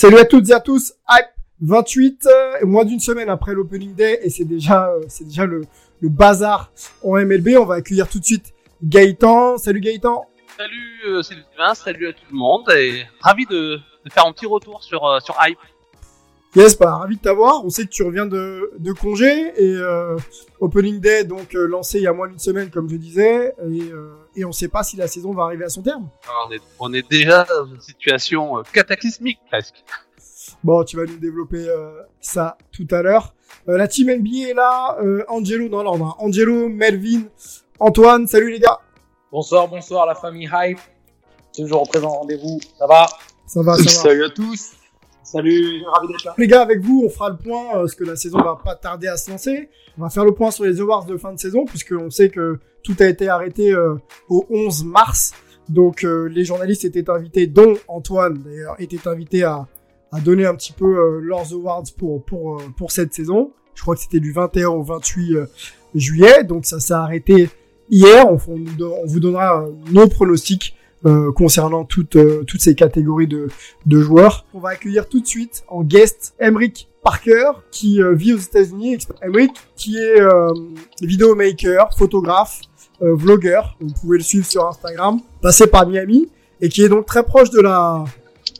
Salut à toutes et à tous, Hype 28, euh, moins d'une semaine après l'opening day et c'est déjà, euh, c'est déjà le, le bazar en MLB. On va accueillir tout de suite Gaëtan. Salut Gaëtan. Salut euh, Sylvain, salut à tout le monde et ravi de, de faire un petit retour sur, euh, sur Hype. Yes, bah, ravi de t'avoir. On sait que tu reviens de, de congé et euh, opening day donc euh, lancé il y a moins d'une semaine comme je disais et, euh, et on sait pas si la saison va arriver à son terme. Alors, on, est, on est déjà dans une situation euh, cataclysmique presque. Bon, tu vas nous développer euh, ça tout à l'heure. Euh, la team NBA est là. Euh, Angelo dans l'ordre. hein. Angelo, Melvin, Antoine. Salut les gars. Bonsoir, bonsoir la famille Hype. Toujours présent au rendez-vous. Ça va? Ça va, ça va. à tous. Salut, ravi d'être là. Les gars, avec vous, on fera le point, euh, parce que la saison va pas tarder à se lancer. On va faire le point sur les awards de fin de saison, puisqu'on sait que tout a été arrêté euh, au 11 mars. Donc euh, les journalistes étaient invités, dont Antoine d'ailleurs, était invité à, à donner un petit peu euh, leurs awards pour, pour, pour cette saison. Je crois que c'était du 21 au 28 euh, juillet, donc ça s'est arrêté hier. On, vous donnera nos pronostics concernant toutes, toutes ces catégories de, de joueurs. On va accueillir tout de suite en guest Emric Parker qui vit aux États-Unis. Emric qui est vidéomaker, photographe, euh, vlogueur. Vous pouvez le suivre sur Instagram. Passé par Miami et qui est donc très proche de la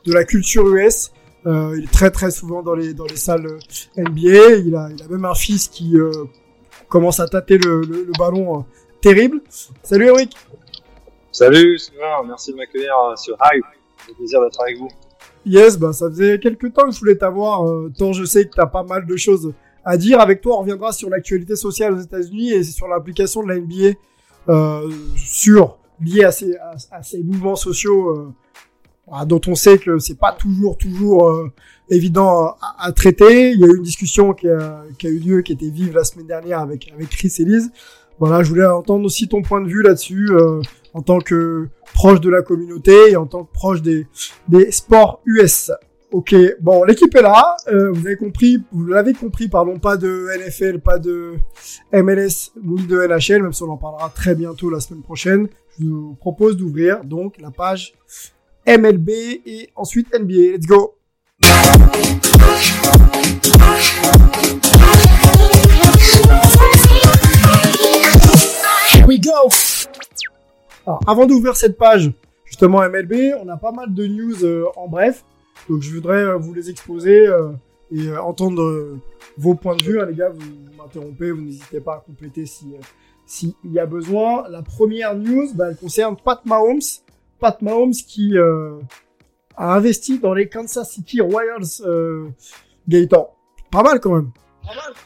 de la culture US. Euh, il est très très souvent dans les dans les salles euh, NBA. Il a il a même un fils qui euh, commence à tâter le, le, le ballon terrible. Salut Emric. Salut Sylvain, merci de m'accueillir sur Hype. C'est plaisir d'être avec vous. Yes, bah ça faisait quelques temps que je voulais t'avoir, tant je sais que t'as pas mal de choses à dire. Avec toi, on reviendra sur l'actualité sociale aux États-Unis et sur l'application de la NBA sur liée à ces à, ces mouvements sociaux euh, ah, dont on sait que c'est pas toujours toujours euh, évident à, à traiter. Il y a eu une discussion qui a, qui a eu lieu, qui était vive la semaine dernière avec avec Chris et Lise. Voilà, je voulais entendre aussi ton point de vue là-dessus euh, en tant que proche de la communauté et en tant que proche des des sports US. Ok, bon, l'équipe est là. Euh, vous compris, vous l'avez compris, pardon, pas de NFL, pas de MLS ni de NHL, même si on en parlera très bientôt la semaine prochaine. Je vous propose d'ouvrir donc la page MLB et ensuite NBA. Let's go. Here we go. Avant d'ouvrir cette page, justement MLB, on a pas mal de news euh, en bref. Donc, je voudrais euh, vous les exposer euh, et euh, entendre vos points de vue. hein, les gars, vous, vous m'interrompez, vous n'hésitez pas à compléter si s'il y a besoin. La première news, bah, elle concerne Pat Mahomes. Pat Mahomes qui euh, a investi dans les Kansas City Royals. Euh, Gaëtan, pas mal quand même.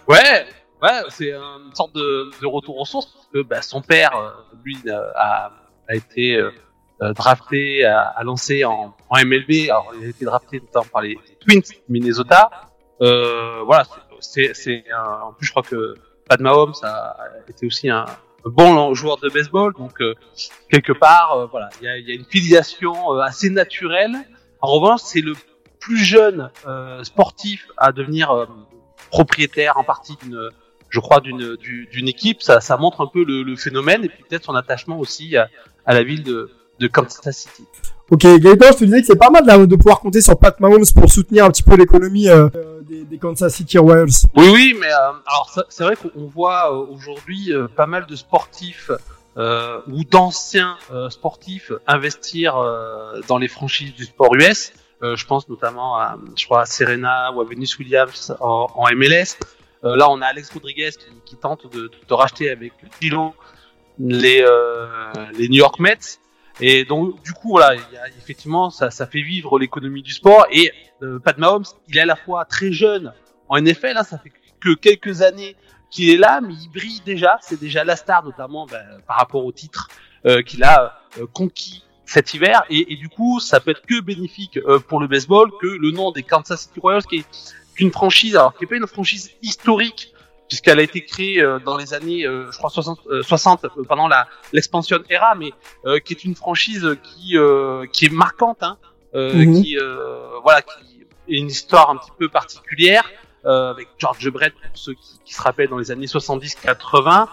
Ouais, ouais, c'est une sorte de, de retour aux sources parce que bah, son père, lui, a, a été drafté, a, a lancé en, MLB. Alors, il a été drafté notamment par les Twins Minnesota. Euh, voilà, c'est, en plus je crois que Pat Mahomes a été aussi un, bon joueur de baseball, donc euh, quelque part, euh, voilà, il y a, y a une filiation euh, assez naturelle. En revanche, c'est le plus jeune euh, sportif à devenir euh, propriétaire en partie d'une, je crois, d'une du- d'une équipe. Ça, ça montre un peu le, le phénomène et puis peut-être son attachement aussi à, à la ville de, de Kansas City. Ok, Gaëtan, je te disais que c'est pas mal de, pouvoir compter sur Pat Mahomes pour soutenir un petit peu l'économie euh, des, des Kansas City Royals. Oui, oui, mais euh, alors c'est vrai qu'on voit euh, aujourd'hui euh, pas mal de sportifs ou d'anciens sportifs investir dans les franchises du sport US. Je pense notamment à, je crois, à Serena ou à Venus Williams en, en MLS. Là, on a Alex Rodriguez qui, qui tente de, de, racheter avec Kilo les, les New York Mets. Et donc, du coup, voilà, y a, effectivement, ça, ça fait vivre l'économie du sport. Et euh, Pat Mahomes, il est à la fois très jeune en NFL, hein, ça fait que quelques années qu'il est là, mais il brille déjà. C'est déjà la star, notamment ben, par rapport au titre euh, qu'il a euh, conquis cet hiver. Et, et, du coup, ça peut être que bénéfique euh, pour le baseball que le nom des Kansas City Royals, qui est une franchise, alors qui n'est pas une franchise historique puisqu'elle a été créée euh, dans les années, euh, je crois 60, 60 pendant la l'expansion era, mais euh, qui est une franchise qui qui est marquante, hein, mmh. qui voilà, qui est une histoire un petit peu particulière avec George Brett pour ceux qui, qui, se rappellent dans les années 70-80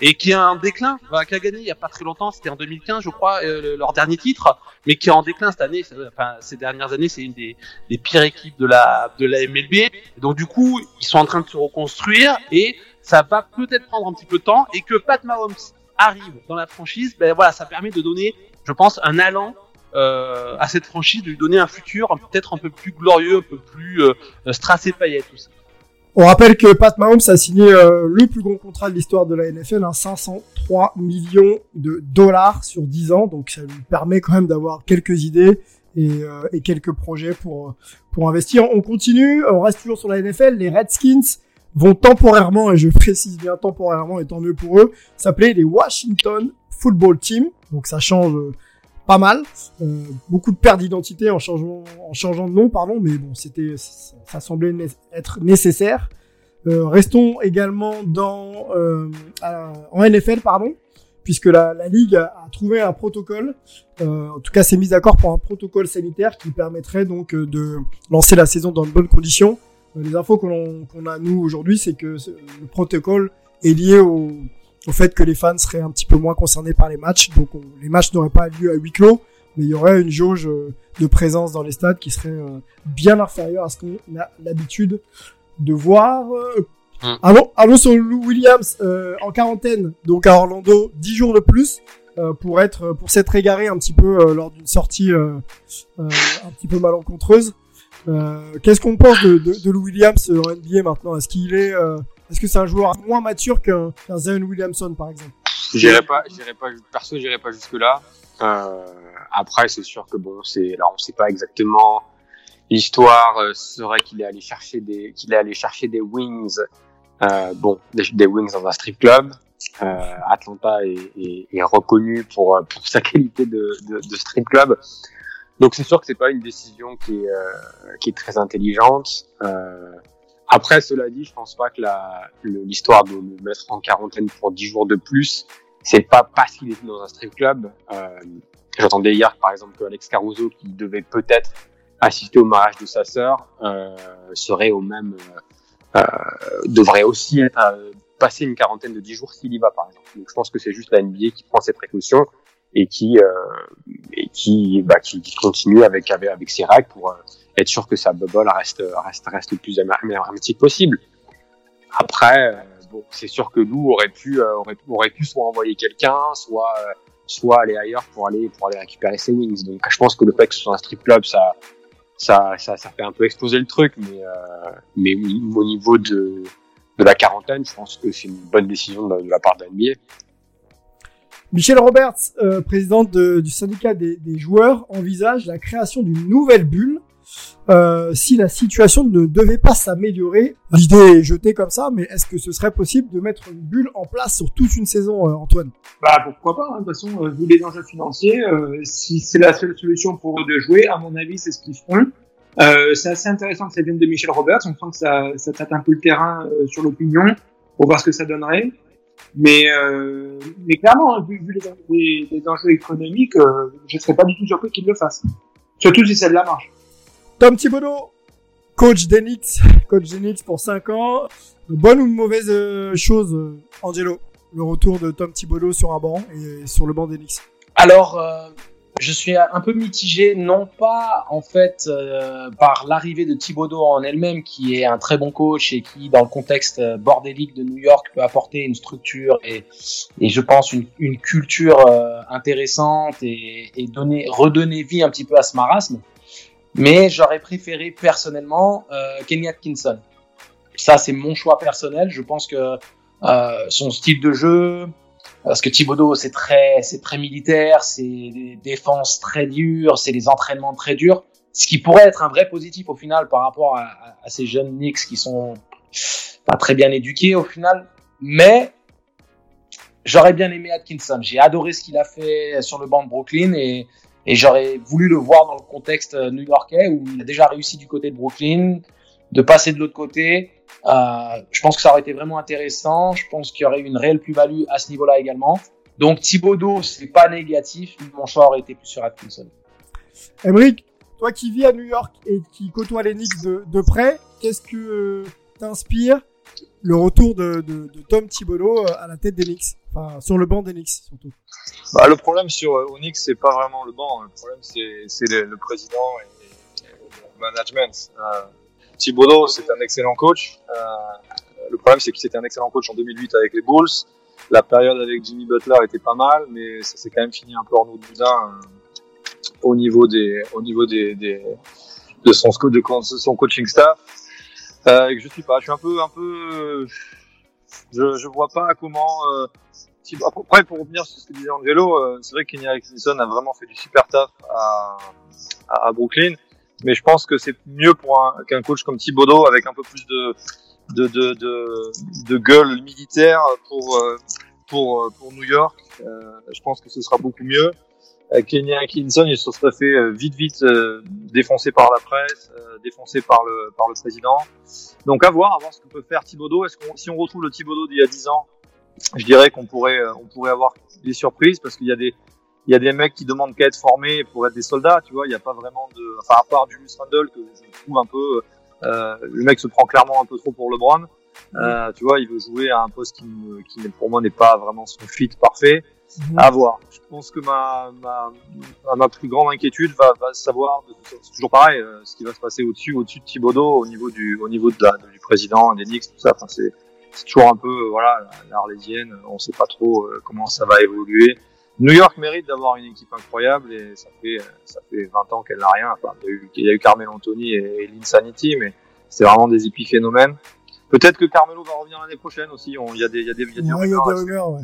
et qui a un déclin, bah, qui a gagné il y a pas très longtemps, c'était en 2015 je crois, euh, leur dernier titre, mais qui est en déclin cette année, enfin ces dernières années, c'est une des, pires équipes de la de la MLB. Donc du coup, ils sont en train de se reconstruire et ça va peut-être prendre un petit peu de temps et que Pat Mahomes arrive dans la franchise, ben voilà, ça permet de donner, je pense, un allant euh, à cette franchise, de lui donner un futur peut-être un peu plus glorieux, un peu plus euh, strass et paillettes tout ça. On rappelle que Pat Mahomes a signé euh, le plus gros contrat de l'histoire de la NFL, hein, 503 millions de dollars sur 10 ans, donc ça lui permet quand même d'avoir quelques idées et, euh, et, quelques projets pour pour investir. On continue, on reste toujours sur la NFL. Les Redskins vont temporairement, et je précise bien temporairement, et tant mieux pour eux, s'appeler les Washington Football Team. Donc ça change pas mal. Euh, beaucoup de pertes d'identité en changeant, en changeant de nom, pardon, mais bon, c'était, ça semblait être nécessaire. Euh, restons également dans euh, en NFL, pardon, puisque la, la ligue a, trouvé un protocole, euh, en tout cas s'est mise d'accord pour un protocole sanitaire qui permettrait donc euh, de lancer la saison dans de bonnes conditions. Euh, les infos qu'on qu'on a nous aujourd'hui, c'est que le protocole est lié au, au fait que les fans seraient un petit peu moins concernés par les matchs. Donc on, les matchs n'auraient pas lieu à huis clos, mais il y aurait une jauge de présence dans les stades qui serait bien inférieure à ce qu'on a l'habitude de voir. Hum. Allons, allons sur Lou Williams euh, en quarantaine, donc à Orlando, 10 jours de plus. Euh, pour être pour s'être égaré un petit peu euh, lors d'une sortie un petit peu malencontreuse. Qu'est-ce qu'on pense de, de, de Lou Williams en NBA maintenant? Est-ce qu'il est, est-ce que c'est un joueur moins mature qu'un qu Zion Williamson par exemple? J'irai pas, j'irai pas, perso, j'irai pas jusque là. après, c'est sûr que bon, c'est, là, on sait pas exactement. L'histoire serait qu'il est allé chercher des, qu'il est allé chercher des wings euh, bon, des, wings dans un strip club. Euh, Atlanta est, est, est, reconnu pour pour sa qualité de, de, de strip club. Donc c'est sûr que c'est pas une décision qui est euh, qui est très intelligente. Euh, après, cela dit, je pense pas que l'histoire de le mettre en quarantaine pour 10 jours de plus, c'est pas parce qu'il était dans un strip club. Euh, J'entendais hier, par exemple, que Alex Caruso, qui devait peut-être assister au mariage de sa sœur, euh, serait au même euh, devrait aussi être euh, passer une quarantaine de 10 jours s'il y va, par exemple. Donc je pense que c'est juste la NBA qui prend ses précautions et qui euh, et qui bah, qui continue avec avec, avec ses règles pour euh, être sûr que sa bubble reste reste reste le plus hermétique possible. Après, euh, bon, c'est sûr que nous aurait pu aurait, aurait pu soit envoyer quelqu'un, soit soit aller ailleurs pour aller pour aller récupérer ses wings. Donc je pense que le fait que ce soit un strip club, ça ça, ça, ça fait un peu exploser le truc, mais, euh, mais au niveau de, de la quarantaine, je pense que c'est une bonne décision de, la part de l'NBA. Michel Roberts, euh, président de, du syndicat des, des, joueurs, envisage la création d'une nouvelle bulle euh, si la situation ne devait pas s'améliorer. L'idée est jetée comme ça, mais est-ce que ce serait possible de mettre une bulle en place sur toute une saison, euh, Antoine? Bah pourquoi pas. Hein. De toute façon, euh, vu les enjeux financiers, si c'est la seule solution pour eux de jouer, à mon avis, c'est ce qu'ils feront. C'est assez intéressant que ça vienne de Michel Roberts. On sent que ça, ça tâte un peu le terrain sur l'opinion pour voir ce que ça donnerait. Mais, clairement, vu, vu les, les, enjeux économiques, je ne serais pas du tout surpris qu'ils le fassent. Surtout si la marge. Tom Thibodeau, coach d'Enix, coach d'Enix pour 5 ans. Bonne ou mauvaise euh, chose, Angelo, le retour de Tom Thibodeau sur un banc et sur le banc d'Enix Alors, euh, je suis un peu mitigé, non pas en fait euh, par l'arrivée de Thibodeau en elle-même, qui est un très bon coach et qui, dans le contexte euh, bordélique de New York, peut apporter une structure et, je pense une, culture euh, intéressante et, et donner, redonner vie un petit peu à ce marasme. Mais j'aurais préféré personnellement euh, Kenny Atkinson. ça, c'est mon choix personnel. Je pense que euh, son style de jeu, parce que Thibodeau, c'est très, c'est très militaire, c'est des défenses très dures, c'est des entraînements très durs. Ce qui pourrait être un vrai positif au final par rapport à, à, à ces jeunes Knicks qui sont pas très bien éduqués au final. Mais j'aurais bien aimé Atkinson. J'ai adoré ce qu'il a fait sur le banc de Brooklyn et, et j'aurais voulu le voir dans le contexte new-yorkais où il a déjà réussi du côté de Brooklyn, de passer de l'autre côté. Euh, je pense que ça aurait été vraiment intéressant. Je pense qu'il y aurait eu une réelle plus-value à ce niveau-là également. Donc Thibodeau, c'est pas négatif. Mon choix aurait été plus sur Atkinson. Emric, toi qui vis à New York et qui côtoie les Knicks de, de près, qu'est-ce que euh, t'inspire le retour de, Tom Thibodeau à la tête Knicks, enfin sur le banc Knicks surtout. Bah, le problème sur euh, Knicks, c'est pas vraiment le banc. Le problème, c'est le, président et, le management. Euh, Thibodeau, c'est un excellent coach. Euh, le problème, c'est qu'il était un excellent coach en 2008 avec les Bulls. La période avec Jimmy Butler était pas mal, mais ça s'est quand même fini un peu en eau de boudin euh, au niveau des, au niveau des, de son coaching staff. Euh, je suis pas, je suis un peu, un peu, je, je vois pas comment. Euh, après, pour revenir sur ce que disait Angelo, euh, c'est vrai que Kenny a vraiment fait du super taf à, à, à Brooklyn, mais je pense que c'est mieux pour un, qu'un coach comme Thibodeau avec un peu plus de de, de, de, de gueule militaire pour pour pour New York. Euh, je pense que ce sera beaucoup mieux. Kenny Atkinson, il se serait fait vite vite euh, défoncer par la presse, euh, défoncé par le par le président. Donc à voir, à voir ce que peut faire Thibodeau. Est-ce qu'on si on retrouve le Thibodeau d'il y a 10 ans, je dirais qu'on pourrait on pourrait avoir des surprises parce qu'il y a des il y a des mecs qui demandent qu'à être formés pour être des soldats, tu vois. Il n'y a pas vraiment de, enfin à part Julius Randle que je trouve un peu, euh, le mec se prend clairement un peu trop pour LeBron. Euh, tu vois, il veut jouer à un poste qui, qui pour moi n'est pas vraiment son fit parfait. Mmh. À voir. Je pense que ma, ma, ma plus grande inquiétude va, va savoir, c'est toujours pareil, euh, ce qui va se passer au-dessus, au-dessus de Thibodeau, au niveau du, au niveau de la, du président, des Knicks, tout ça. Enfin, c'est, c'est toujours un peu, euh, voilà, l'Arlésienne. On sait pas trop euh, comment ça va évoluer. New York mérite d'avoir une équipe incroyable et ça fait, ça fait 20 ans qu'elle n'a rien. Enfin, il y a eu, il y a eu Carmelo Anthony et, et l'Insanity, mais c'est vraiment des épiphénomènes. Peut-être que Carmelo va revenir l'année prochaine aussi. Il y a des, il y a des, il y a des ouais, rumeurs. Il y a des rumeurs, ouais.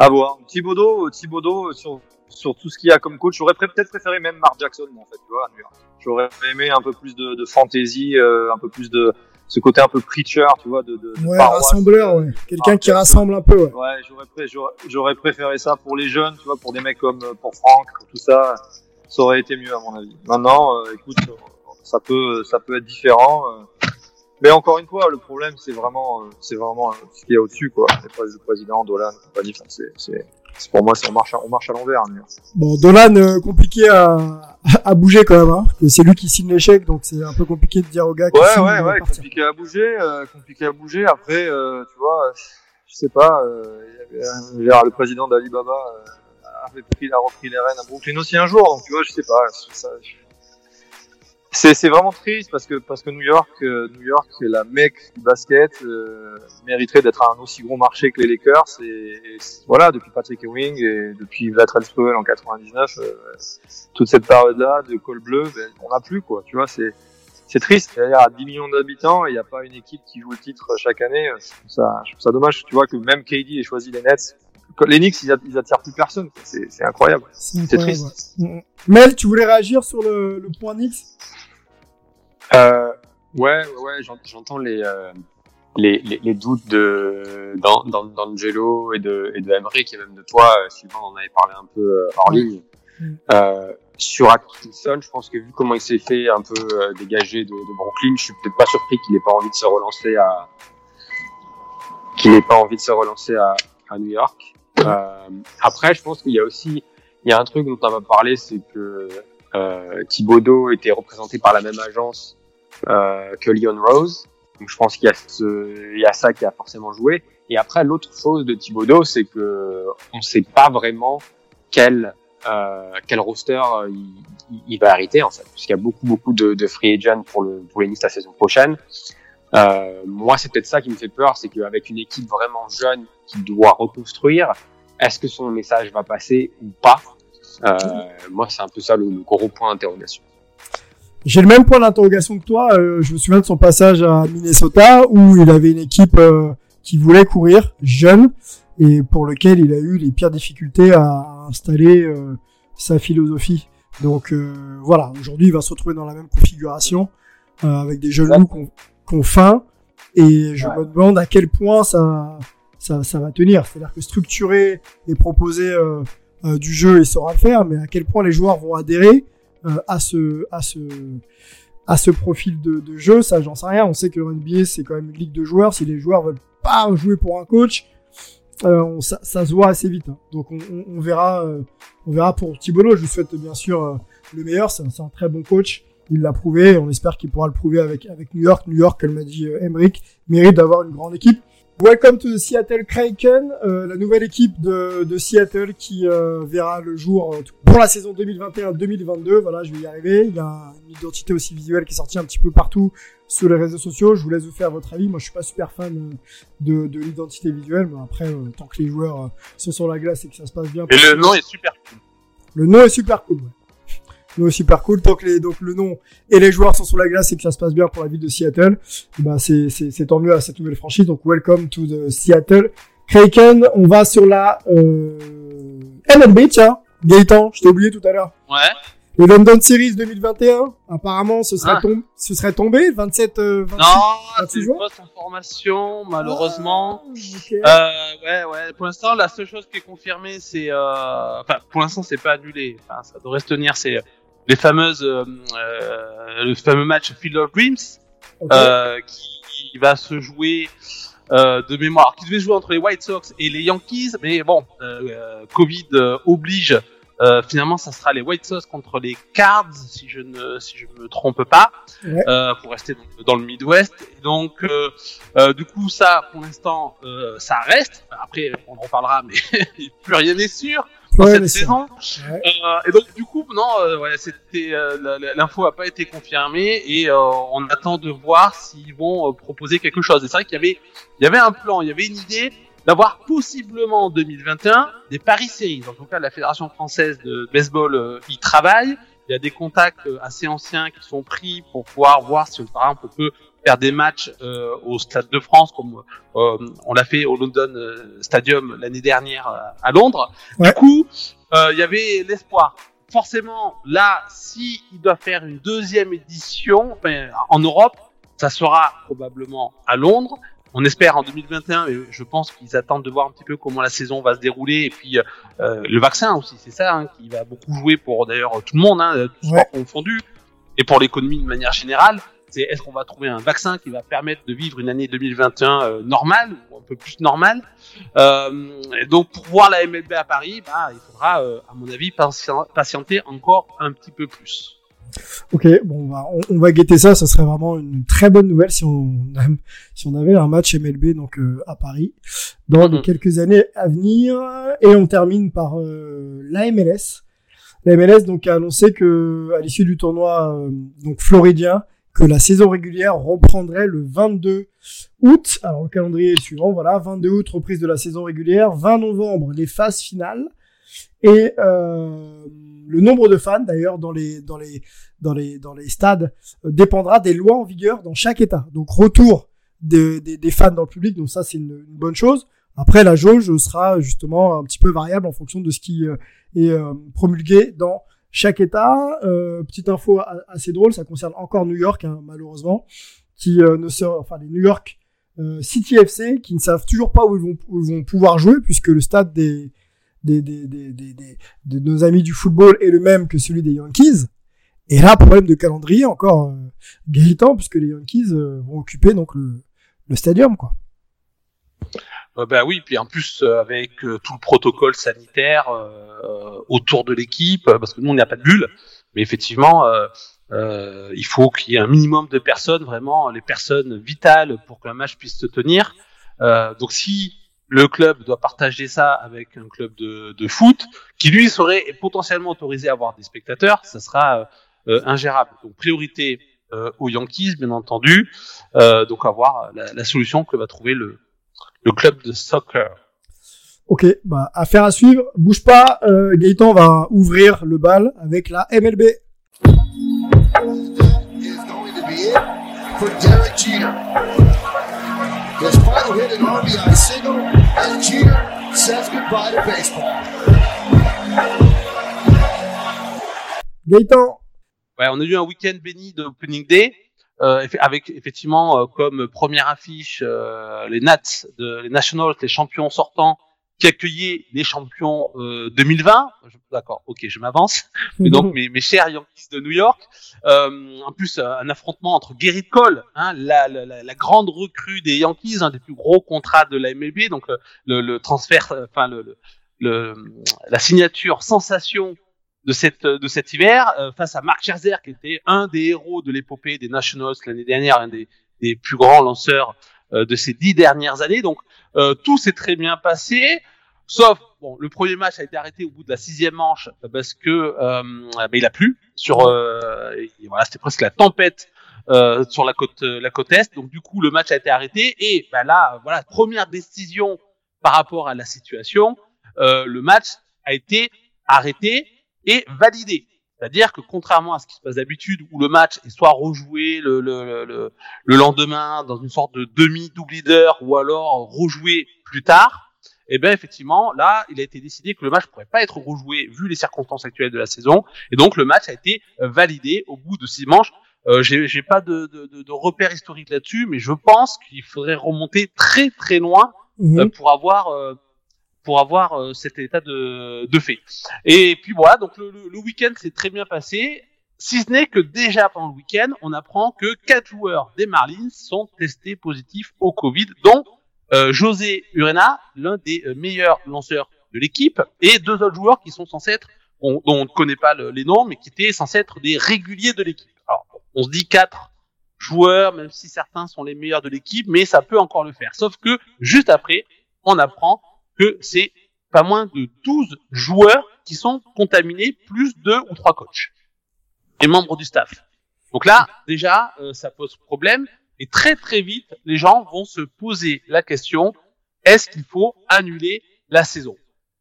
À voir. Thibodeau, Thibodeau sur, sur tout ce qu'il y a comme coach, j'aurais peut-être préféré même Mark Jackson, en fait, tu vois. J'aurais aimé un peu plus de, de fantaisie, euh, un peu plus de ce côté un peu preacher, tu vois, de, de, ouais, de rassembleur, ouais. Quelqu'un qui rassemble un peu, ouais. Ouais, j'aurais pré j'aurais préféré ça pour les jeunes, tu vois, pour des mecs comme pour Franck, pour tout ça, ça aurait été mieux à mon avis. Maintenant, euh, écoute, ça peut ça peut être différent. Euh, mais encore une fois, le problème, c'est vraiment, c'est vraiment ce qu'il y a au-dessus, quoi. C'est pas le président, Dolan, compagnie. Enfin, c'est, c'est, pour moi, c'est on marche, à, on marche à l'envers. Hein, bon, Dolan, euh, compliqué à, à bouger quand même. Hein. C'est lui qui signe l'échec, donc c'est un peu compliqué de dire au gars. Ouais, signe ouais, ouais, compliqué à bouger, euh, compliqué à bouger. Après, euh, tu vois, je sais pas. Euh, le président d'Alibaba euh, a repris les rênes à Brooklyn aussi un jour, donc tu vois, je sais pas. Ça, c'est c'est vraiment triste parce que parce que New York euh, New York c'est la mecque du basket euh, mériterait d'être un aussi gros marché que les Lakers et, et voilà depuis Patrick Ewing et depuis Latrell Sprewell en 99 euh, toute cette période là de col bleu ben, on n'a plus quoi tu vois c'est c'est triste c'est-à-dire à 10 millions d'habitants il n'y a pas une équipe qui joue le titre chaque année je trouve ça je trouve ça dommage tu vois que même KD ait choisi les Nets les Knicks, ils, attirent plus personne. C'est incroyable. C'est triste. Mel, tu voulais réagir sur le, le point Knicks? Euh, ouais, ouais, j'entends les, euh, les, les, les, doutes de d'Angelo et de et de Emmerich et même de toi, euh, Sylvain, on en avait parlé un peu euh, hors ligne. Euh, sur Atkinson, je pense que vu comment il s'est fait un peu euh, dégager de, de, Brooklyn, je suis peut-être pas surpris qu'il ait pas envie de se relancer à qu'il ait pas envie de se relancer à, à New York. Euh, après, je pense qu'il y a aussi il y a un truc dont on va parler, c'est que euh, Thibodeau était représenté par la même agence que Leon Rose. Donc je pense qu'il y a ce, il y a ça qui a forcément joué. Et après l'autre chose de Thibodeau, c'est que on sait pas vraiment quel euh, quel roster il, il, va arrêter en fait, puisqu'il y a beaucoup beaucoup de, de free agents pour le pour les Knicks la saison prochaine. Euh, moi, c'est peut-être ça qui me fait peur, c'est qu'avec une équipe vraiment jeune qui doit reconstruire, est-ce que son message va passer ou pas? Euh, Moi, c'est un peu ça le, le gros point d'interrogation. J'ai le même point d'interrogation que toi. euh, je me souviens de son passage à Minnesota où il avait une équipe euh, qui voulait courir jeune et pour lequel il a eu les pires difficultés à installer euh, sa philosophie. Donc euh, voilà, aujourd'hui il va se retrouver dans la même configuration euh, avec des jeunes loups qu'on qu'on faim et je me demande à quel point ça ça, ça va tenir. C'est-à-dire que structurer et proposer euh, du jeu, il saura le faire, mais à quel point les joueurs vont adhérer à ce à ce à ce profil de, jeu, ça j'en sais rien. On sait que le NBA c'est quand même une ligue de joueurs. Si les joueurs veulent pas jouer pour un coach, euh, on- ça, ça se voit assez vite. hein. Donc on, verra, euh, on verra pour Thibodeau. Je lui souhaite bien sûr euh, le meilleur. C'est un, un très bon coach. Il l'a prouvé. On espère qu'il pourra le prouver avec avec New York. New York, comme m'a dit euh, Emric, mérite d'avoir une grande équipe. Welcome to the Seattle Kraken, euh, la nouvelle équipe de, de Seattle qui euh, verra le jour euh, pour la saison 2021-2022. Voilà, je vais y arriver. Il y a une identité aussi visuelle qui est sortie un petit peu partout sur les réseaux sociaux. Je vous laisse vous faire votre avis. Moi, je suis pas super fan euh, de, de l'identité visuelle, mais après, euh, tant que les joueurs sont sur la glace et que ça se passe bien. Et le nom est super cool. Le nom est super cool. Ouais. Est super cool. Tant que les, donc le nom et les joueurs sont sur la glace et que ça se passe bien pour la ville de Seattle, bah c'est c'est c'est tant mieux à cette nouvelle franchise. Donc welcome to the Seattle Kraken. On va sur la euh, MLB, tiens. Gaëtan, je t'ai oublié tout à l'heure. Ouais. Le London Series 2021, apparemment, ce serait, Ah. tom- ce serait tombé, 27, euh, 26, Non, 26 c'est une fausse information, malheureusement. ok. Euh, ouais, ouais. Pour l'instant, la seule chose qui est confirmée, c'est, euh, enfin, pour l'instant, c'est pas annulé. Enfin, ça devrait se tenir. C'est les fameuses, euh, euh, le fameux match Field of Dreams, Ok. euh, qui, va se jouer euh, de mémoire, qui devait se jouer entre les White Sox et les Yankees, mais bon, euh, Covid euh, oblige. Euh, finalement, ça sera les White Sox contre les Cards, si je ne si je me trompe pas, Ouais. euh, pour rester dans, dans le Midwest. Et donc, du coup, ça, pour l'instant, euh, ça reste. Après, on en reparlera, mais plus rien n'est sûr dans Ouais, cette mais c'est- saison. Ouais. Euh, et donc, du coup, non, euh, ouais, c'était euh, l'info a pas été confirmée et euh, on attend de voir s'ils vont euh, proposer quelque chose. Et c'est vrai qu'il y avait, il y avait un plan, il y avait une idée d'avoir possiblement en 2021 des paris séries. En tout cas, la Fédération française de baseball euh, y travaille. Il y a des contacts assez anciens qui sont pris pour pouvoir voir si, par exemple, on peut faire des matchs euh, au Stade de France, comme euh, on l'a fait au London euh, Stadium l'année dernière euh, à Londres. Ouais. Du coup, euh, il y avait l'espoir. Forcément, là, si il doit faire une deuxième édition enfin, en Europe, ça sera probablement à Londres. On espère en 2021, mais je pense qu'ils attendent de voir un petit peu comment la saison va se dérouler et puis euh, le vaccin aussi, c'est ça hein, qui va beaucoup jouer pour d'ailleurs tout le monde, hein, tout Ouais. sport confondu, et pour l'économie de manière générale. C'est est-ce qu'on va trouver un vaccin qui va permettre de vivre une année 2021 euh, normale ou un peu plus normale. Euh, et donc pour voir la MLB à Paris, bah, il faudra, euh, à mon avis, patien- patienter encore un petit peu plus. Ok, bon, bah, on, on va guetter ça. Ça serait vraiment une très bonne nouvelle si on, si on avait un match MLB donc euh, à Paris dans les Mhm. quelques années à venir. Et on termine par euh, la MLS. La MLS donc a annoncé que à l'issue du tournoi euh, donc floridien que la saison régulière reprendrait le 22 août. Alors le calendrier est suivant, voilà, 22 août reprise de la saison régulière, 20 novembre les phases finales et euh, le nombre de fans d'ailleurs dans les dans les dans les dans les stades euh, dépendra des lois en vigueur dans chaque État. Donc retour des, fans dans le public, donc ça c'est une, bonne chose. Après la jauge sera justement un petit peu variable en fonction de ce qui euh, est promulgué dans chaque État. Euh, petite info assez drôle, ça concerne encore New York hein, malheureusement, qui euh, ne sera, enfin les New York euh, City FC qui ne savent toujours pas où ils vont, où ils vont pouvoir jouer puisque le stade des des, des, des, des, de nos amis du football est le même que celui des Yankees. Et là, problème de calendrier encore euh, puisque les Yankees euh, vont occuper donc le, le stadium, quoi. Euh, bah oui, puis en plus euh, avec euh, tout le protocole sanitaire euh, autour de l'équipe, euh, parce que nous on n'a pas de bulle, mais effectivement euh, il faut qu'il y ait un minimum de personnes, vraiment les personnes vitales pour qu'un match puisse se tenir. Donc si le club doit partager ça avec un club de, de foot, qui lui serait potentiellement autorisé à avoir des spectateurs, ça sera ingérable. Donc priorité aux Yankees, bien entendu. Donc à voir la, la solution que va trouver le, le club de soccer. Ok, bah affaire à suivre. Bouge pas, euh, Gaëtan va ouvrir le bal avec la MLB. Gaëtan, Ouais, on a eu un week-end béni de Opening Day, avec effectivement euh, comme première affiche euh, les Nats, de, les Nationals, les champions sortants, qui accueillaient les champions euh, 2020. Je- D'accord, ok, je m'avance. Mais donc mes, mes chers Yankees de New York. Euh, en plus, euh, un affrontement entre Gerrit Cole, hein, la, la, la, la grande recrue des Yankees, un des plus gros contrats de la MLB, donc euh, le, le transfert, euh, enfin le, le, le- la signature sensation de cette de cet hiver euh, face à Mark Scherzer qui était un des héros de l'épopée des Nationals l'année dernière, un des, des plus grands lanceurs euh, de ces dix dernières années. Donc euh, tout s'est très bien passé, sauf bon le premier match a été arrêté au bout de la sixième manche parce que euh, ben, il a plu sur euh, voilà c'était presque la tempête euh, sur la côte la côte est. Donc du coup le match a été arrêté et ben là voilà première décision par rapport à la situation, le match a été arrêté et validé. C'est-à-dire que contrairement à ce qui se passe d'habitude, où le match est soit rejoué le, le, le, le lendemain dans une sorte de demi-double d'heure, ou alors rejoué plus tard, eh bien effectivement, là, il a été décidé que le match ne pourrait pas être rejoué vu les circonstances actuelles de la saison, et donc le match a été euh, validé au bout de six manches. Euh, j'ai j'ai pas de, de, de, repère historique là-dessus, mais je pense qu'il faudrait remonter très très loin euh, pour avoir euh, pour avoir euh, cet état de, de fait. Et puis voilà, donc le, le, le week-end s'est très bien passé, si ce n'est que déjà pendant le week-end, on apprend que quatre joueurs des Marlins sont testés positifs au Covid, dont euh, José Urena, l'un des euh, meilleurs lanceurs de l'équipe, et deux autres joueurs qui sont censés être, on- dont on ne connaît pas le- les noms, mais qui étaient censés être des réguliers de l'équipe. Alors, on se dit quatre joueurs, même si certains sont les meilleurs de l'équipe, mais ça peut encore le faire. Sauf que juste après, on apprend que c'est pas moins de 12 joueurs qui sont contaminés, plus deux ou trois coachs et membres du staff. Donc là, déjà, euh, ça pose problème. Et très très vite, les gens vont se poser la question est-ce qu'il faut annuler la saison?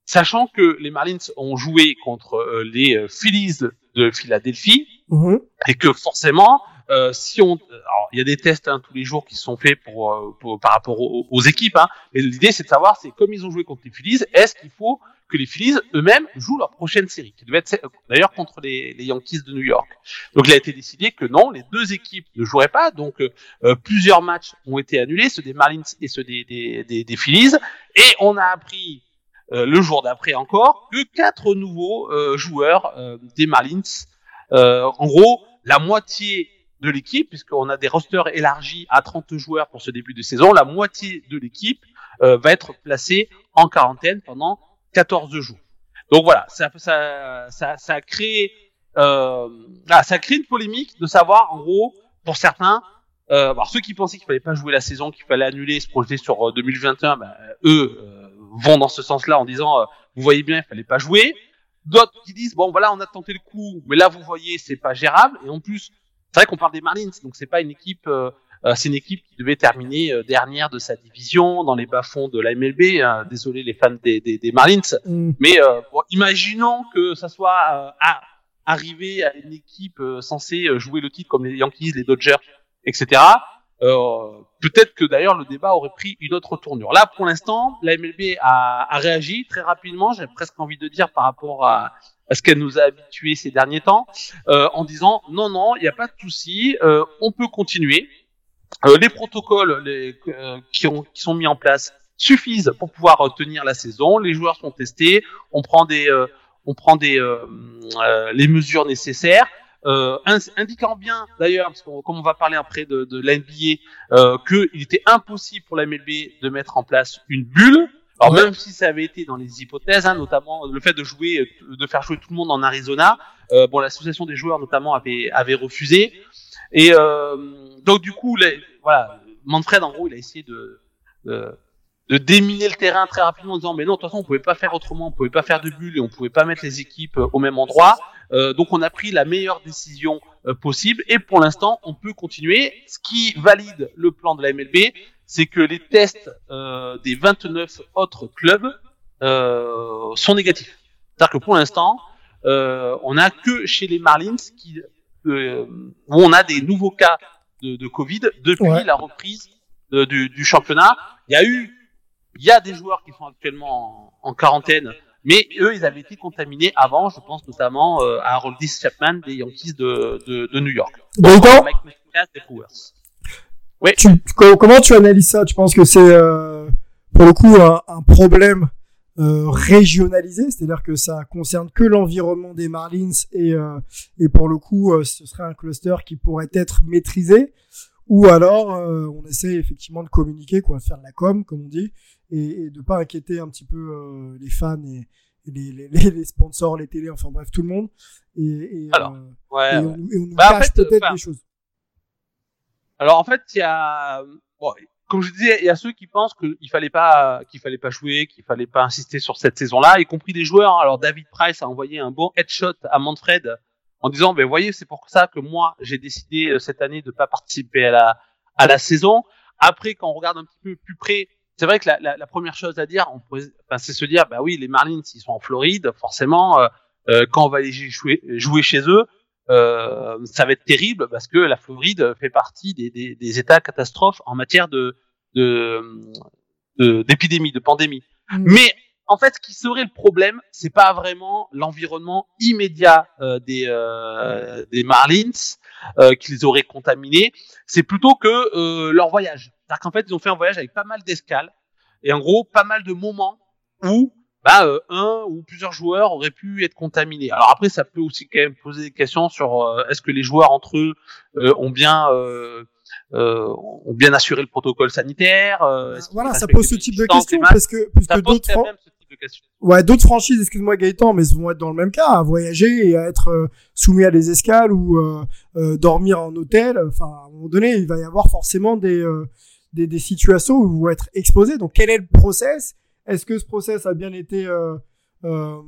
Sachant que les Marlins ont joué contre euh, les euh, Phillies de Philadelphie, Mhm. et que forcément, euh, si on, alors il y a des tests hein, tous les jours qui sont faits pour, euh, pour- par rapport aux, aux équipes, hein, et l'idée c'est de savoir, c'est comme ils ont joué contre les Phillies, est-ce qu'il faut que les Phillies eux-mêmes jouent leur prochaine série, qui devait être d'ailleurs contre les, les Yankees de New York. Donc il a été décidé que non, les deux équipes ne joueraient pas, donc euh, euh, plusieurs matchs ont été annulés, ceux des Marlins et ceux des, des, des, Phillies, et on a appris euh, le jour d'après encore que quatre nouveaux euh, joueurs des Marlins en gros, la moitié de l'équipe, puisqu'on a des rosters élargis à 30 joueurs pour ce début de saison, la moitié de l'équipe euh, va être placée en quarantaine pendant 14 jours. Donc voilà, ça, ça, ça, ça a créé, euh, ah, ça a créé une polémique de savoir, en gros, pour certains, euh, alors ceux qui pensaient qu'il fallait pas jouer la saison, qu'il fallait annuler, se projeter sur euh, 2021, bah, eux euh, vont dans ce sens-là en disant, euh, vous voyez bien, il fallait pas jouer. D'autres qui disent bon voilà on a tenté le coup mais là vous voyez c'est pas gérable et en plus c'est vrai qu'on parle des Marlins donc c'est pas une équipe euh, euh, c'est une équipe qui devait terminer euh, dernière de sa division dans les bas-fonds de la MLB hein. désolé les fans des, des, des Marlins Mm. mais euh, bon, imaginons que ça soit euh, à, arrivé à une équipe euh, censée euh, jouer le titre comme les Yankees les Dodgers etc euh, peut-être que d'ailleurs le débat aurait pris une autre tournure. Là, pour l'instant, la MLB a, a réagi très rapidement, j'ai presque envie de dire par rapport à, à ce qu'elle nous a habitués ces derniers temps, euh, en disant non, non, il n'y a pas de souci, euh, on peut continuer. Euh, les protocoles les, qui, ont, qui sont mis en place suffisent pour pouvoir tenir la saison. Les joueurs sont testés, on prend des, euh, on prend des, euh, les mesures nécessaires. Indiquant bien d'ailleurs, parce qu'on comme on va parler après de, de l'NBA, qu'il était impossible pour la MLB de mettre en place une bulle. Alors même si ça avait été dans les hypothèses, hein, notamment le fait de jouer, euh, de faire jouer tout le monde en Arizona, euh, bon l'association des joueurs notamment avait avait refusé. Et euh, donc du coup, les- voilà, Manfred en gros, il a essayé de, de de déminer le terrain très rapidement en disant mais non de toute façon on pouvait pas faire autrement, on pouvait pas faire de bulle et on pouvait pas mettre les équipes euh, au même endroit. Euh, donc on a pris la meilleure décision euh, possible et pour l'instant on peut continuer. Ce qui valide le plan de la MLB, c'est que les tests euh, des 29 autres clubs euh, sont négatifs. C'est-à-dire que pour l'instant euh, on a que chez les Marlins qui, euh, où on a des nouveaux cas de, de Covid depuis Ouais. la reprise de- du, du championnat. Il y a eu, il y a des joueurs qui sont actuellement en, en quarantaine, mais eux, ils avaient été contaminés avant. Je pense notamment euh, à Roldis Chapman des Yankees de, de, de New York. Gaëtan Mike Moustakas des Brewers. Tu, co- comment tu analyses ça? Tu penses que c'est euh, pour le coup un, un problème euh, régionalisé, c'est-à-dire que ça concerne que l'environnement des Marlins et, euh, et pour le coup euh, ce serait un cluster qui pourrait être maîtrisé? Ou alors euh, on essaie effectivement de communiquer, quoi, de faire de la com comme on dit et, et de pas inquiéter un petit peu euh, les fans et, et les, les, les- sponsors, les télés, enfin bref tout le monde. Et, et, Alors, euh, ouais, on, on nous Bah, en cache fait, peut-être enfin, des choses. Alors en fait, il y a, bon, comme je disais, il y a ceux qui pensent qu'il fallait pas, qu'il fallait pas jouer, qu'il fallait pas insister sur cette saison-là, y compris des joueurs. Alors David Price a envoyé un bon headshot à Manfred en disant, ben voyez, c'est pour ça que moi j'ai décidé euh, cette année de pas participer à la à la saison. Après, quand on regarde un petit peu plus près, c'est vrai que la, la, première chose à dire, on pourrait, c'est se dire, bah oui, les Marlins, ils sont en Floride, forcément, euh, euh, quand on va aller jouer, jouer chez eux, euh, ça va être terrible parce que la Floride fait partie des, des, des états catastrophes en matière de de de- d'épidémie, de, pandémie. Mais en fait, ce qui serait le problème, c'est pas vraiment l'environnement immédiat euh, des euh, des Marlins euh, qui les auraient contaminés. C'est plutôt que euh, leur voyage. C'est-à-dire qu'en fait, ils ont fait un voyage avec pas mal d'escales et en gros pas mal de moments où bah, euh, un ou plusieurs joueurs auraient pu être contaminés. Alors après, ça peut aussi quand même poser des questions sur euh, est-ce que les joueurs entre eux euh, ont bien euh, euh, ont bien assuré le protocole sanitaire. euh, Voilà, ça pose ce type de questions parce que, d'autres fran-. Ouais, d'autres franchises, excuse-moi Gaëtan, mais vont être dans le même cas, à voyager et à être soumis à des escales ou dormir en hôtel. Enfin, à un moment donné, il va y avoir forcément des, euh, des, des situations où vous vont être exposés. Donc, quel est le process? Est-ce que ce process a bien été euh, euh,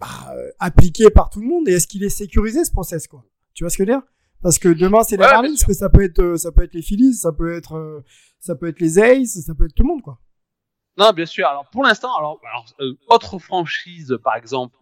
bah, appliqué par tout le monde et est-ce qu'il est sécurisé ce process quoi? Tu vois ce que je veux dire? Parce que demain c'est les Ouais, mais ça peut être euh, ça peut être les Phillies, ça peut être ça peut être les Aces, ça peut être tout le monde quoi. Non, bien sûr. Alors pour l'instant, alors, alors euh, autre franchise, par exemple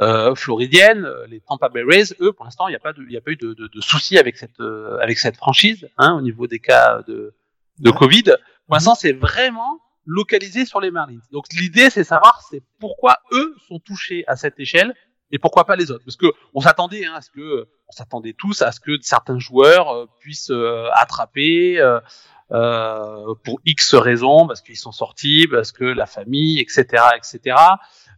euh, floridienne, les Tampa Bay Rays, eux, pour l'instant, il n'y a pas de, y a pas eu de, de, de soucis avec cette euh, avec cette franchise, hein, au niveau des cas de de Covid. Pour l'instant, c'est vraiment localisé sur les Marlins. Donc l'idée, c'est savoir, c'est pourquoi eux sont touchés à cette échelle et pourquoi pas les autres. Parce que on s'attendait hein, à ce que on s'attendait tous à ce que certains joueurs euh, puissent euh, attraper. euh, euh, pour X raisons, parce qu'ils sont sortis, parce que la famille, etc., etc.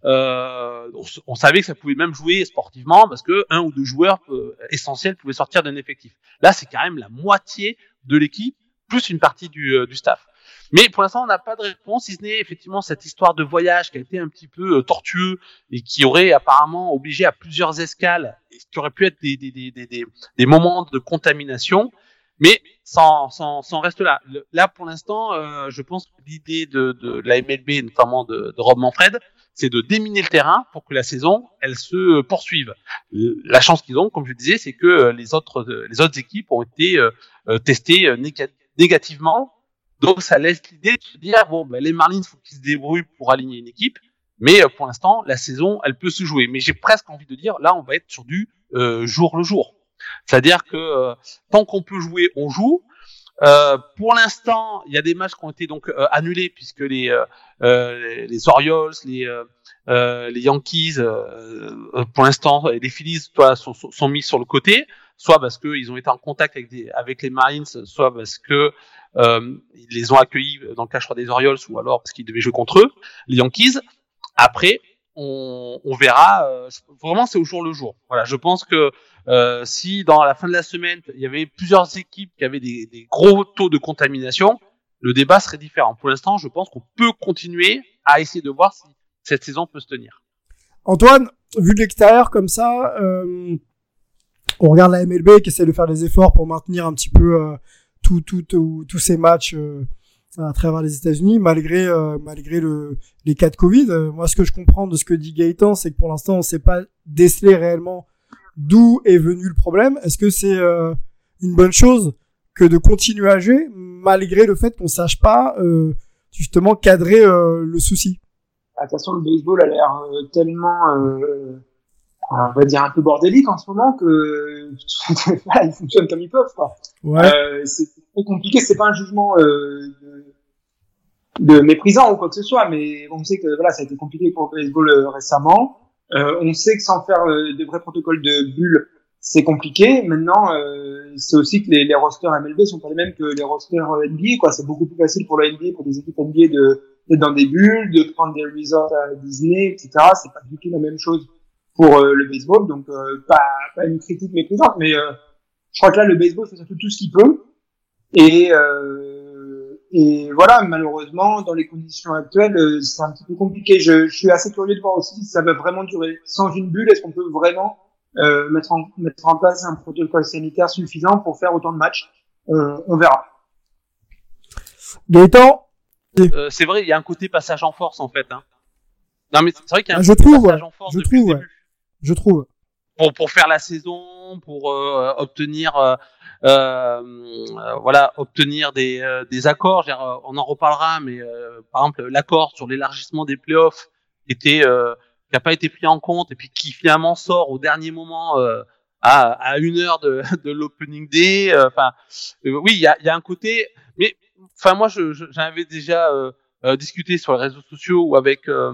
Euh, on, on savait que ça pouvait même jouer sportivement, parce que un ou deux joueurs essentiels pouvaient sortir d'un effectif. Là, c'est quand même la moitié de l'équipe plus une partie du, du staff. Mais pour l'instant, on n'a pas de réponse, si ce n'est effectivement cette histoire de voyage qui a été un petit peu euh, tortueux et qui aurait apparemment obligé à plusieurs escales, et qui aurait pu être des, des, des, des, des, moments de contamination. Mais sans, sans, sans reste là. Là, pour l'instant, euh, je pense que l'idée de, de la MLB, notamment de, de Rob Manfred, c'est de déminer le terrain pour que la saison, elle se poursuive. La chance qu'ils ont, comme je disais, c'est que euh, les autres, euh, les autres équipes ont été testées néga- négativement. Donc, ça laisse l'idée de se dire, bon, ben, les Marlins, faut qu'ils se débrouillent pour aligner une équipe. Mais euh, pour l'instant, la saison, elle peut se jouer. Mais j'ai presque envie de dire, là, on va être sur du euh, jour le jour. C'est-à-dire que euh, tant qu'on peut jouer, on joue. Euh, pour l'instant, il y a des matchs qui ont été donc euh, annulés puisque les euh, euh, les- les Orioles, les euh, les Yankees, pour l'instant, les Phillies, sont, sont, mis sur le côté, soit parce qu'ils ont été en contact avec des avec les Marines, soit parce que ils les ont accueillis dans le crois, des Orioles, ou alors parce qu'ils devaient jouer contre eux, les Yankees. Après, on, verra. euh, vraiment, c'est au jour le jour. Voilà, je pense que euh, si dans la fin de la semaine, il y avait plusieurs équipes qui avaient des, gros taux de contamination, le débat serait différent. Pour l'instant, je pense qu'on peut continuer à essayer de voir si cette saison peut se tenir. Antoine, vu de l'extérieur comme ça, euh, on regarde la MLB qui essaie de faire des efforts pour maintenir un petit peu tous ces matchs à travers les États-Unis, malgré euh, malgré le, les cas de Covid. Euh, moi, ce que je comprends de ce que dit Gaëtan, c'est que pour l'instant, on ne sait pas déceler réellement d'où est venu le problème. Est-ce que c'est euh, une bonne chose que de continuer à jouer malgré le fait qu'on sache pas euh, justement cadrer euh, le souci? Ah, De toute façon, le baseball a l'air euh, tellement euh, on va dire un peu bordélique en ce moment que ils fonctionnent comme ils peuvent quoi. Ouais. Euh, c'est très compliqué, c'est pas un jugement euh, de, méprisant ou quoi que ce soit, mais on sait que voilà, ça a été compliqué pour le baseball euh, récemment. Euh, on sait que sans faire euh, de vrais protocoles de bulles, c'est compliqué. Maintenant, euh, c'est aussi que les, les rosters MLB sont pas les mêmes que les rosters NBA. Quoi, c'est beaucoup plus facile pour la NBA, pour des équipes NBA de d'être dans des bulles, de prendre des resorts à Disney, etc. C'est pas du tout la même chose pour euh, le baseball. Donc, pas, pas une critique méprisante, mais je crois que là, le baseball fait surtout tout ce qu'il peut. Et, euh, et voilà, malheureusement, dans les conditions actuelles, euh, c'est un petit peu compliqué. Je, je suis assez curieux de voir aussi si ça va vraiment durer. Sans une bulle, est-ce qu'on peut vraiment euh, mettre, en, mettre en place un protocole sanitaire suffisant pour faire autant de matchs? On, on verra. Gaëtan? Euh, c'est vrai, il y a un côté passage en force en fait. Hein. Non mais c'est vrai qu'il y a un Ah, je côté trouve, passage ouais. en force je depuis trouve, le ouais. début. je trouve. pour pour faire la saison, pour euh, obtenir euh, euh, voilà obtenir des euh, des accords. Dire, euh, on en reparlera, mais euh, par exemple l'accord sur l'élargissement des playoffs était euh, qui n'a pas été pris en compte et puis qui finalement sort au dernier moment euh, à à une heure de de l'opening day. euh, Enfin euh, oui, il y a y a un côté, mais enfin moi je je- j'avais déjà euh, euh, discuté sur les réseaux sociaux ou avec euh,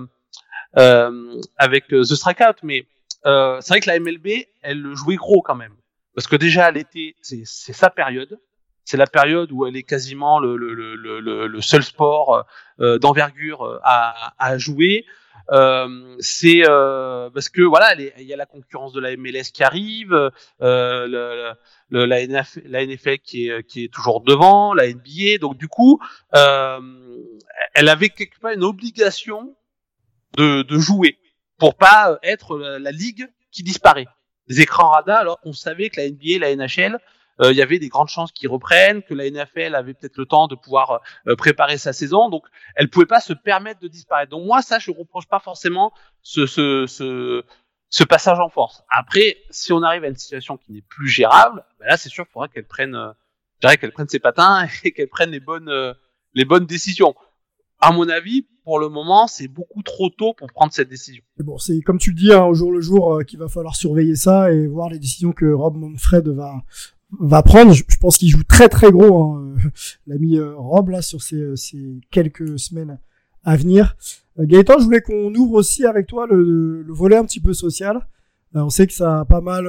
euh, avec euh, The Strikeout, mais euh, c'est vrai que la MLB, elle le jouait gros quand même. Parce que déjà, l'été, c'est sa période. C'est la période où elle est quasiment le, le, le, le, seul sport euh, d'envergure euh, à, à jouer. Euh, c'est euh, parce que voilà, il y a la concurrence de la MLS qui arrive, euh, le, le- la, NF, la NFL qui est, qui est toujours devant, la NBA. Donc du coup, euh, elle avait quelque part une obligation de, de jouer pour pas être la ligue qui disparaît. Des écrans radars, alors qu'on savait que la NBA, la NHL, euh, il y avait des grandes chances qu'ils reprennent, que la NFL avait peut-être le temps de pouvoir euh, préparer sa saison, donc elle pouvait pas se permettre de disparaître. Donc moi, ça, je reproche pas forcément ce, ce, ce, ce passage en force. Après, si on arrive à une situation qui n'est plus gérable, ben là, c'est sûr qu'il faudra qu'elle prenne, euh, qu'elle prenne ses patins et qu'elle prenne les bonnes, euh, les bonnes décisions. À mon avis, pour le moment, c'est beaucoup trop tôt pour prendre cette décision. Bon, c'est comme tu le dis, hein, au jour le jour, euh, qu'il va falloir surveiller ça et voir les décisions que Rob Manfred va va prendre. Je, pense qu'il joue très très gros, hein, euh, l'ami euh, Rob là sur ces, ces quelques semaines à venir. Gaëtan, je voulais qu'on ouvre aussi avec toi le, le volet un petit peu social. On sait que ça a pas mal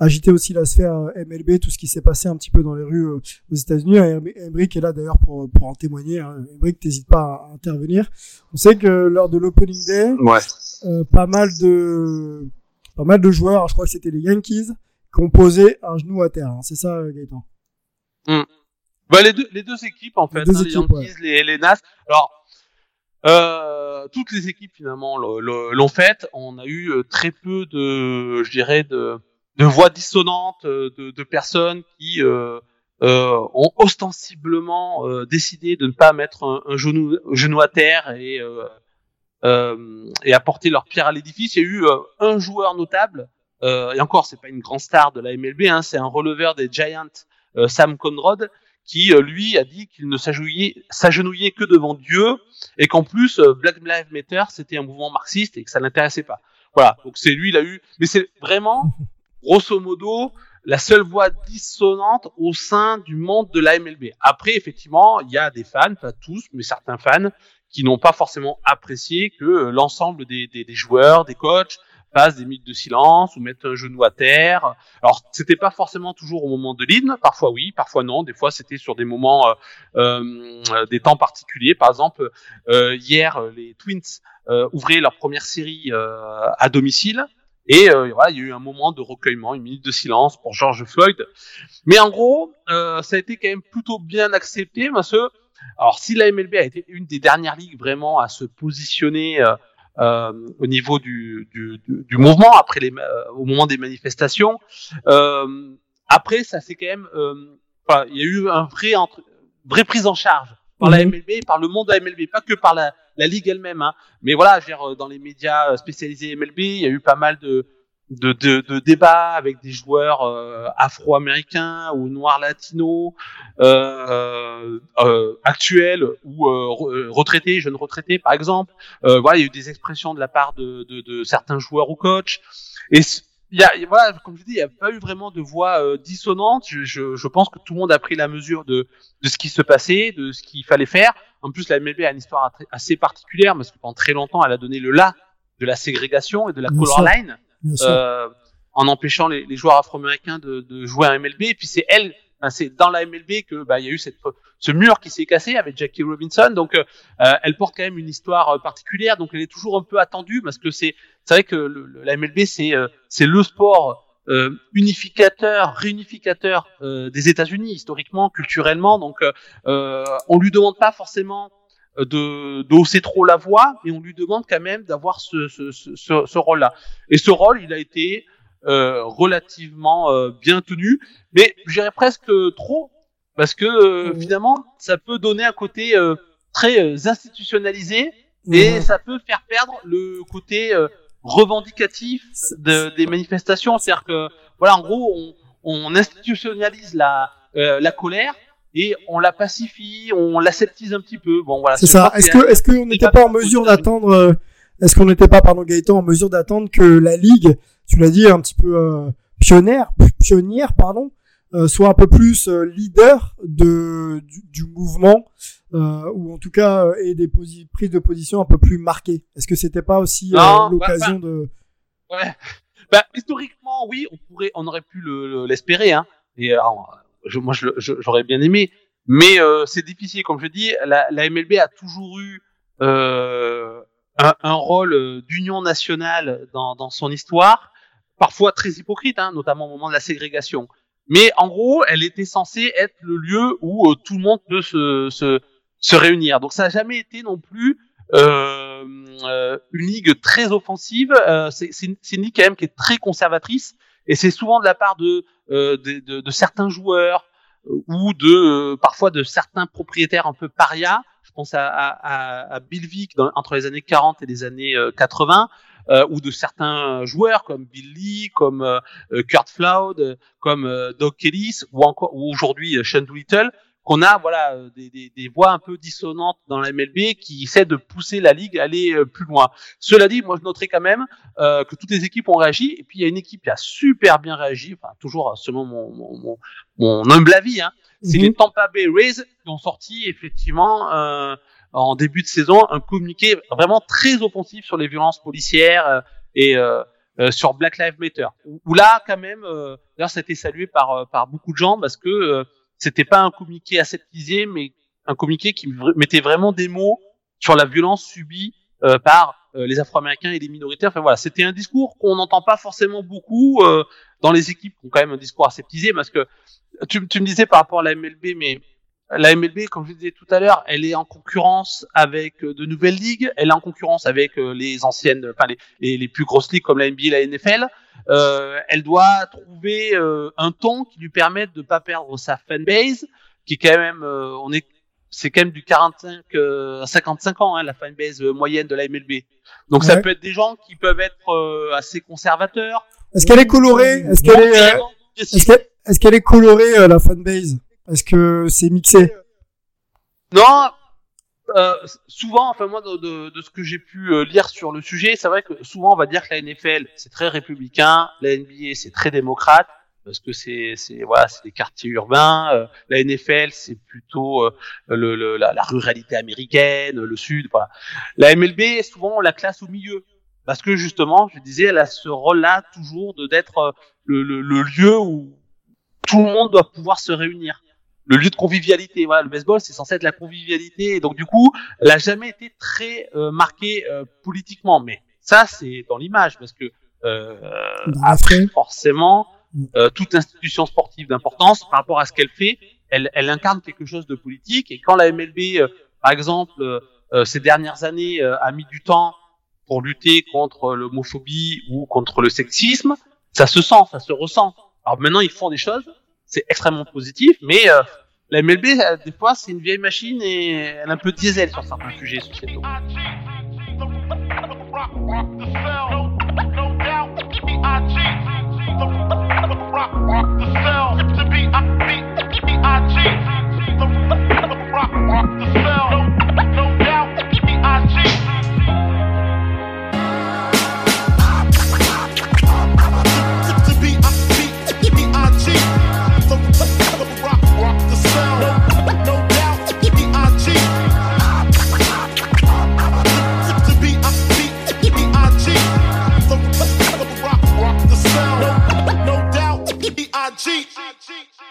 euh, agité aussi la sphère euh, MLB, tout ce qui s'est passé un petit peu dans les rues euh, aux États-Unis. Embrick est là d'ailleurs pour pour en témoigner. Hein. Embrick, t'hésites pas à intervenir. On sait que lors de l'opening day, Ouais. euh, pas mal de pas mal de joueurs, alors je crois que c'était les Yankees, qui ont posé un genou à terre. hein. C'est ça, euh, Gaëtan? Bah, les deux, les deux équipes en fait, deux hein, les équipes, Yankees, les, les Nas. Alors, euh, toutes les équipes finalement le- le- l'ont fait. On a eu euh, très peu de, je dirais, de, de voix dissonantes, euh, de, de personnes qui euh, euh, ont ostensiblement euh, décidé de ne pas mettre un, un genou, genou à terre et euh, euh, et apporter leur pierre à l'édifice. Il y a eu un joueur notable, et encore, c'est pas une grande star de la MLB, hein, c'est un releveur des Giants, Sam Conrad, qui lui a dit qu'il ne s'agenouillait que devant Dieu et qu'en plus Black Lives Matter c'était un mouvement marxiste et que ça l'intéressait pas. Voilà, donc c'est lui il a eu, mais c'est vraiment grosso modo la seule voix dissonante au sein du monde de la MLB. Après effectivement il y a des fans, pas tous, mais certains fans qui n'ont pas forcément apprécié que l'ensemble des, des, des joueurs, des coachs fassent des minutes de silence ou mettent un genou à terre. Alors, c'était pas forcément toujours au moment de l'hymne. Parfois oui, parfois non. Des fois, c'était sur des moments, euh, euh, des temps particuliers. Par exemple, euh, hier, les Twins euh, ouvraient leur première série euh, à domicile. Et euh, voilà, il y a eu un moment de recueillement, une minute de silence pour George Floyd. Mais en gros, euh, ça a été quand même plutôt bien accepté parce que, alors si la MLB a été une des dernières ligues vraiment à se positionner euh, euh, au niveau du, du, du, mouvement après les euh, au moment des manifestations. Euh, après, ça c'est quand même, euh, enfin, il y a eu un vrai entre, vraie prise en charge par la Mhm. MLB, par le monde de la MLB, pas que par la, la ligue elle-même. Hein. Mais voilà, dire, dans les médias spécialisés MLB, il y a eu pas mal de de, de, de débats avec des joueurs euh, afro-américains ou noirs latinos euh, euh, actuels ou euh, re- retraités, jeunes retraités par exemple. Euh, voilà, il y a eu des expressions de la part de, de, de certains joueurs ou coachs. Et il y a, voilà, comme je dis, il n'y a pas eu vraiment de voix euh, dissonante. Je, je, je pense que tout le monde a pris la mesure de, de ce qui se passait, de ce qu'il fallait faire. En plus, la MLB a une histoire assez particulière parce que pendant très longtemps, elle a donné le là de la ségrégation et de la Bien color sûr. line euh, en empêchant les, les joueurs afro-américains de, de jouer à MLB. Et puis c'est elle, c'est dans la MLB que bah il y a eu cette ce mur qui s'est cassé avec Jackie Robinson. Donc euh, euh, elle porte quand même une histoire euh, particulière. Donc elle est toujours un peu attendue parce que c'est c'est vrai que le, le- la MLB c'est c'est le sport euh, unificateur, réunificateur euh, des États-Unis historiquement, culturellement. Donc euh, euh, on lui demande pas forcément euh, de, de hausser trop la voix, mais on lui demande quand même d'avoir ce, ce, ce, ce, rôle-là. Et ce rôle, il a été euh, relativement euh, bien tenu, mais je dirais presque trop, parce que euh, finalement, ça peut donner un côté euh, très institutionnalisé et Mhm. ça peut faire perdre le côté euh, revendicatif de, des manifestations. C'est-à-dire que, voilà, en gros, on, on institutionnalise la, euh, la colère et on la pacifie, on l'aseptise un petit peu. Bon, voilà. C'est ça. Est-ce que, est-ce qu'on n'était pas en mesure d'attendre, euh, est-ce qu'on n'était pas, pardon, Gaëtan, en mesure d'attendre que la ligue, tu l'as dit, un petit peu euh, pionnière, pionnière, pardon, euh, soit un peu plus euh, leader de du, du mouvement, euh, ou en tout cas euh, ait des prises de position un peu plus marquées. Est-ce que c'était pas aussi euh, Non, l'occasion bah, de Ouais. Bah, historiquement, oui, on pourrait, on aurait pu le- le- l'espérer, hein. Et alors, je, moi, je- je- j'aurais bien aimé, mais euh, c'est difficile, comme je dis. La, la MLB a toujours eu euh, un, un rôle euh, d'union nationale dans, dans son histoire, parfois très hypocrite, hein, notamment au moment de la ségrégation. Mais en gros, elle était censée être le lieu où euh, tout le monde peut se, se, se réunir. Donc ça n'a jamais été non plus euh, euh, une ligue très offensive. Euh, c'est une, ligue quand même qui est très conservatrice et c'est souvent de la part de, de, de, de certains joueurs ou de parfois de certains propriétaires un peu parias. Je pense à, à, à- Bill Vick entre les années 40 et les années euh, 80. Euh, ou de certains joueurs comme Bill Lee, comme euh, euh, Kurt Flood, euh, comme euh, Doug Kelly, ou encore ou aujourd'hui euh, Sean Doolittle, qu'on a voilà des, des, des voix un peu dissonantes dans la MLB qui essaient de pousser la ligue à aller euh, plus loin. Cela dit, moi je noterai quand même euh, que toutes les équipes ont réagi, et puis il y a une équipe qui a super bien réagi, enfin toujours selon mon, mon, mon, mon humble avis, hein, c'est les Tampa Bay Rays qui ont sorti effectivement euh, en début de saison un communiqué vraiment très offensif sur les violences policières euh, et euh, euh, sur Black Lives Matter. Où, là, quand même, ça a été salué par par beaucoup de gens parce que c'était pas un communiqué aseptisé, mais un communiqué qui mettait vraiment des mots sur la violence subie euh, par euh, les Afro-Américains et les minorités. Enfin voilà, c'était un discours qu'on n'entend pas forcément beaucoup euh, dans les équipes qui ont quand même un discours aseptisé, parce que tu, tu me disais par rapport à la MLB, mais la MLB, comme je disais tout à l'heure, elle est en concurrence avec euh, de nouvelles ligues, elle est en concurrence avec euh, les anciennes, enfin les, les, les plus grosses ligues comme la NBA et la NFL. Euh, elle doit trouver euh, un ton qui lui permette de pas perdre sa fanbase, qui est quand même, euh, on est, c'est quand même du 45 euh, à 55 ans hein, la fanbase moyenne de la MLB. Donc ça peut être des gens qui peuvent être euh, assez conservateurs. Est-ce qu'elle est colorée? Est-ce qu'elle est, euh, est-ce qu'elle, est-ce qu'elle est colorée euh, la fanbase? Est-ce que c'est mixé Non, euh, souvent, enfin moi, de, de, de ce que j'ai pu euh, lire sur le sujet, c'est vrai que souvent on va dire que la NFL c'est très républicain, la NBA c'est très démocrate parce que c'est c'est voilà c'est des quartiers urbains. euh, la NFL c'est plutôt euh, le, le- la, la ruralité américaine, le sud. Voilà. La MLB souvent on la classe au milieu parce que justement, je disais, elle a ce rôle-là toujours de d'être euh, le, le, le lieu où tout le monde doit pouvoir se réunir le lieu de convivialité. Voilà, le baseball, c'est censé être la convivialité. Et donc, du coup, elle a jamais été très euh, marquée euh, politiquement. Mais ça, c'est dans l'image, parce que euh, après, forcément, euh, toute institution sportive d'importance, par rapport à ce qu'elle fait, elle, elle incarne quelque chose de politique. Et quand la MLB, euh, par exemple, euh, euh, ces dernières années, euh, a mis du temps pour lutter contre l'homophobie ou contre le sexisme, ça se sent, ça se ressent. Alors maintenant, ils font des choses, c'est extrêmement positif, mais la MLB, des fois, c'est une vieille machine et elle est un peu diesel sur certains sujets sociétaux. cheat. I cheat.